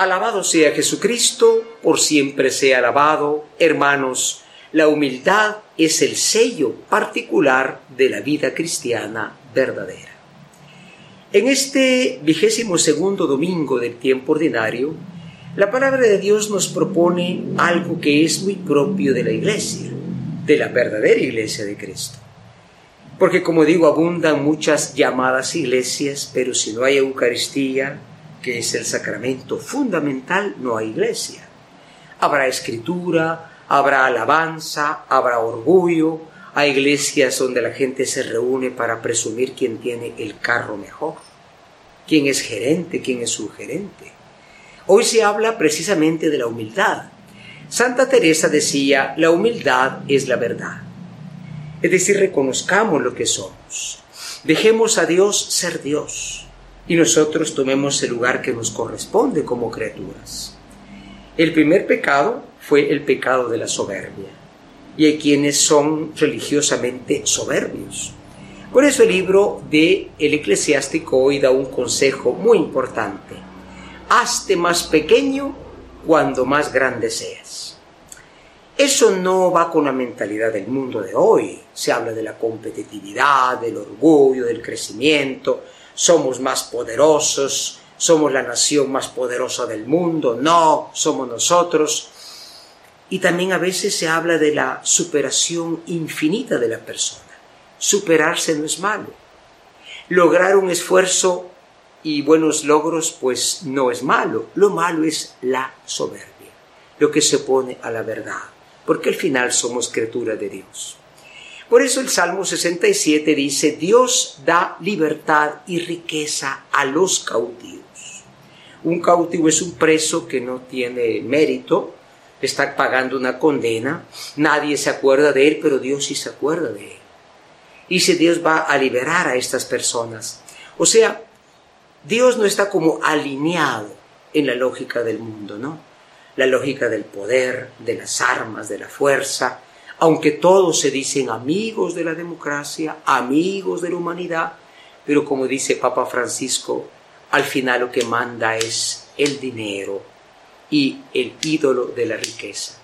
Alabado sea Jesucristo, por siempre sea alabado. Hermanos, la humildad es el sello particular de la vida cristiana verdadera. En este vigésimo segundo domingo del tiempo ordinario, la palabra de Dios nos propone algo que es muy propio de la iglesia, de la verdadera iglesia de Cristo. Porque como digo, abundan muchas llamadas iglesias, pero si no hay Eucaristía, que es el sacramento fundamental, no hay iglesia. Habrá escritura, habrá alabanza, habrá orgullo, hay iglesias donde la gente se reúne para presumir quién tiene el carro mejor, quién es gerente, quién es subgerente. Hoy se habla precisamente de la humildad. Santa Teresa decía, la humildad es la verdad. Es decir, reconozcamos lo que somos. Dejemos a Dios ser Dios y nosotros tomemos el lugar que nos corresponde como criaturas. El primer pecado fue el pecado de la soberbia, y hay quienes son religiosamente soberbios. Por eso el libro de El Eclesiástico hoy da un consejo muy importante. Hazte más pequeño cuando más grande seas. Eso no va con la mentalidad del mundo de hoy. Se habla de la competitividad, del orgullo, del crecimiento, somos más poderosos, somos la nación más poderosa del mundo, no, somos nosotros. Y también a veces se habla de la superación infinita de la persona. Superarse no es malo. Lograr un esfuerzo y buenos logros pues no es malo. Lo malo es la soberbia, lo que se pone a la verdad, porque al final somos criatura de Dios. Por eso el Salmo 67 dice, Dios da libertad y riqueza a los cautivos. Un cautivo es un preso que no tiene mérito, está pagando una condena, nadie se acuerda de él, pero Dios sí se acuerda de él. Y si Dios va a liberar a estas personas. O sea, Dios no está como alineado en la lógica del mundo, ¿no? La lógica del poder, de las armas, de la fuerza, aunque todos se dicen amigos de la democracia, amigos de la humanidad, pero como dice Papa Francisco, al final lo que manda es el dinero y el ídolo de la riqueza.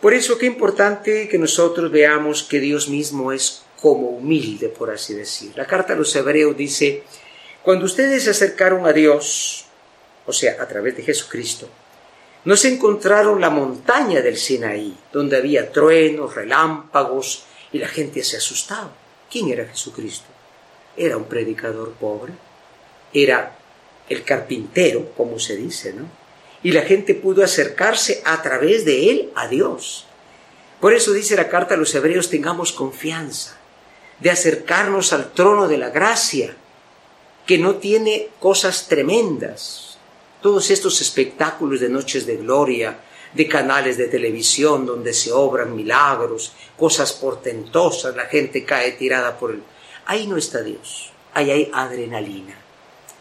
Por eso qué importante que nosotros veamos que Dios mismo es como humilde, por así decir. La carta a los hebreos dice, cuando ustedes se acercaron a Dios, o sea, a través de Jesucristo, no se encontraron la montaña del Sinaí, donde había truenos, relámpagos y la gente se asustaba. ¿Quién era Jesucristo? Era un predicador pobre, era el carpintero, como se dice, ¿no? Y la gente pudo acercarse a través de él a Dios. Por eso dice la carta a los hebreos, tengamos confianza de acercarnos al trono de la gracia, que no tiene cosas tremendas, todos estos espectáculos de noches de gloria, de canales de televisión donde se obran milagros, cosas portentosas, la gente cae tirada por el... Ahí no está Dios, ahí hay adrenalina.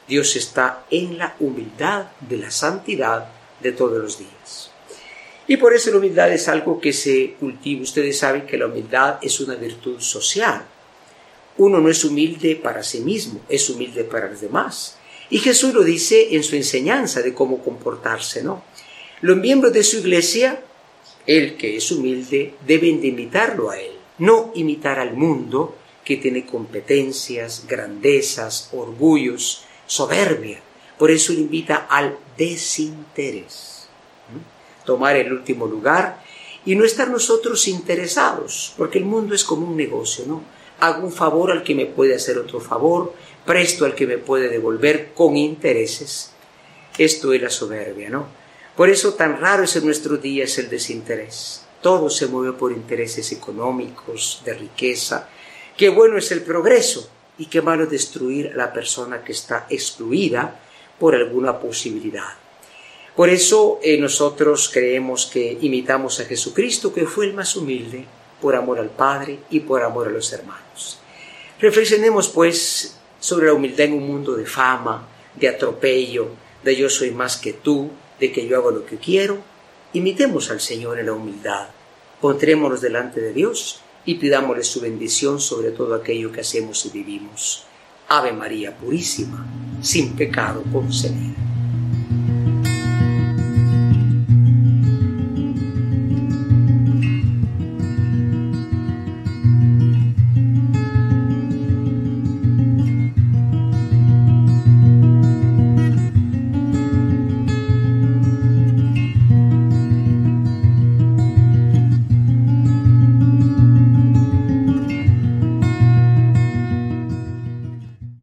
Dios está en la humildad de la santidad de todos los días. Y por eso la humildad es algo que se cultiva. Ustedes saben que la humildad es una virtud social. Uno no es humilde para sí mismo, es humilde para los demás. Y Jesús lo dice en su enseñanza de cómo comportarse, ¿no? Los miembros de su iglesia, el que es humilde, deben de imitarlo a él, no imitar al mundo que tiene competencias, grandezas, orgullos, soberbia. Por eso invita al desinterés. Tomar el último lugar y no estar nosotros interesados, porque el mundo es como un negocio, ¿no? Hago un favor al que me puede hacer otro favor, presto al que me puede devolver con intereses. Esto es la soberbia, ¿no? Por eso tan raro es en nuestros días el desinterés. Todo se mueve por intereses económicos, de riqueza. Qué bueno es el progreso y qué malo es destruir a la persona que está excluida por alguna posibilidad. Por eso eh, nosotros creemos que imitamos a Jesucristo, que fue el más humilde, por amor al Padre y por amor a los hermanos. Reflexionemos pues sobre la humildad en un mundo de fama, de atropello, de yo soy más que tú, de que yo hago lo que quiero. Imitemos al Señor en la humildad, pondrémonos delante de Dios y pidámosle su bendición sobre todo aquello que hacemos y vivimos. Ave María Purísima, sin pecado concebida.